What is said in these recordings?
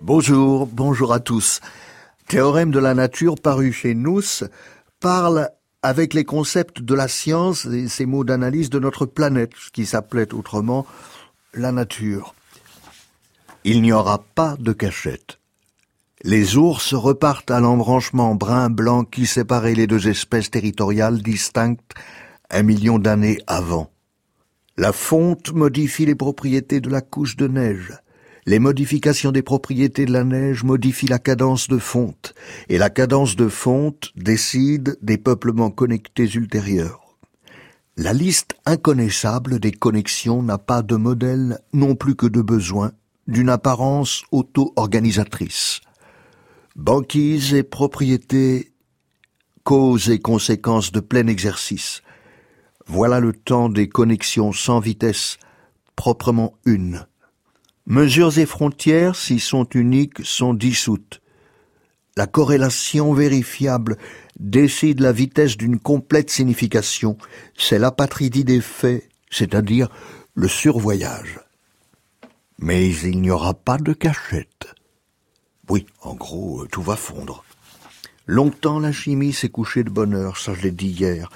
Bonjour, bonjour à tous. Théorème de la nature paru chez nous parle avec les concepts de la science et ces mots d'analyse de notre planète, ce qui s'appelait autrement la nature. Il n'y aura pas de cachette. Les ours repartent à l'embranchement brun-blanc qui séparait les deux espèces territoriales distinctes un million d'années avant. La fonte modifie les propriétés de la couche de neige. Les modifications des propriétés de la neige modifient la cadence de fonte, et la cadence de fonte décide des peuplements connectés ultérieurs. La liste inconnaissable des connexions n'a pas de modèle non plus que de besoin, d'une apparence auto-organisatrice. Banquise et propriété, cause et conséquences de plein exercice. Voilà le temps des connexions sans vitesse, proprement une. Mesures et frontières, s'ils sont uniques, sont dissoutes. La corrélation vérifiable décide la vitesse d'une complète signification. C'est l'apatridie des faits, c'est-à-dire le survoyage. Mais il n'y aura pas de cachette. Oui, en gros, euh, tout va fondre. Longtemps la chimie s'est couchée de bonheur, ça je l'ai dit hier.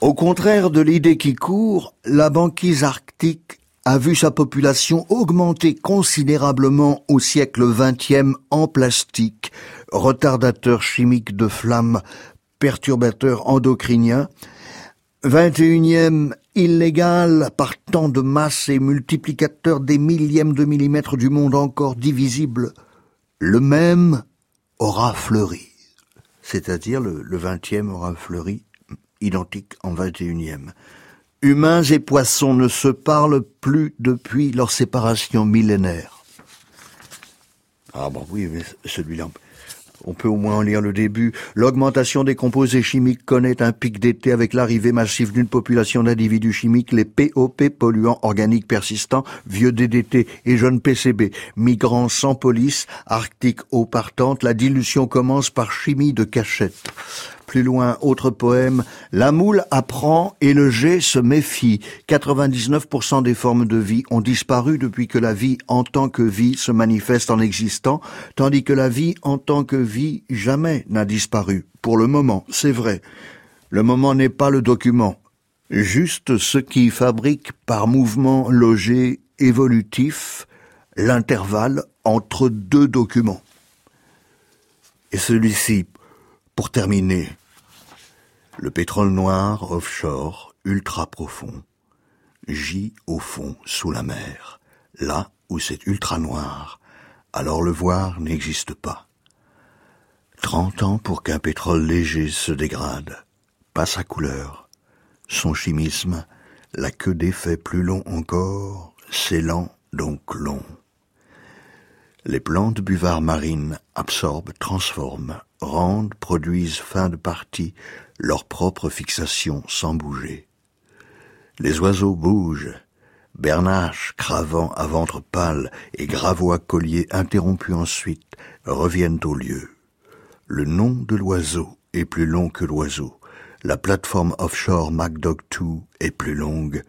Au contraire de l'idée qui court, la banquise arctique a vu sa population augmenter considérablement au siècle XXe en plastique, retardateur chimique de flammes, perturbateur endocrinien, XXIe illégal par tant de masse et multiplicateur des millièmes de millimètres du monde encore divisible. Le même aura fleuri. C'est-à-dire le, vingtième aura fleuri, identique en vingt et unième. Humains et poissons ne se parlent plus depuis leur séparation millénaire. Ah bon oui, mais celui-là, on peut au moins en lire le début. L'augmentation des composés chimiques connaît un pic d'été avec l'arrivée massive d'une population d'individus chimiques, les POP, polluants organiques persistants, vieux DDT et jeunes PCB, migrants sans police, arctique eau partante, la dilution commence par chimie de cachette. Plus loin, autre poème, La moule apprend et le jet se méfie. 99% des formes de vie ont disparu depuis que la vie en tant que vie se manifeste en existant, tandis que la vie en tant que vie jamais n'a disparu. Pour le moment, c'est vrai. Le moment n'est pas le document. Juste ce qui fabrique par mouvement logé évolutif l'intervalle entre deux documents. Et celui-ci, pour terminer, le pétrole noir offshore, ultra profond, gît au fond sous la mer, là où c'est ultra noir, alors le voir n'existe pas. Trente ans pour qu'un pétrole léger se dégrade, pas sa couleur, son chimisme, la queue d'effet plus long encore, c'est lent donc long. Les plantes buvards marines absorbent, transforment, rendent, produisent fin de partie, leur propre fixation sans bouger. Les oiseaux bougent, bernaches cravant à ventre pâle et gravois colliers interrompus ensuite reviennent au lieu. Le nom de l'oiseau est plus long que l'oiseau. La plateforme offshore MacDog 2 est plus longue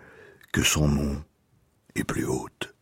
que son nom est plus haute.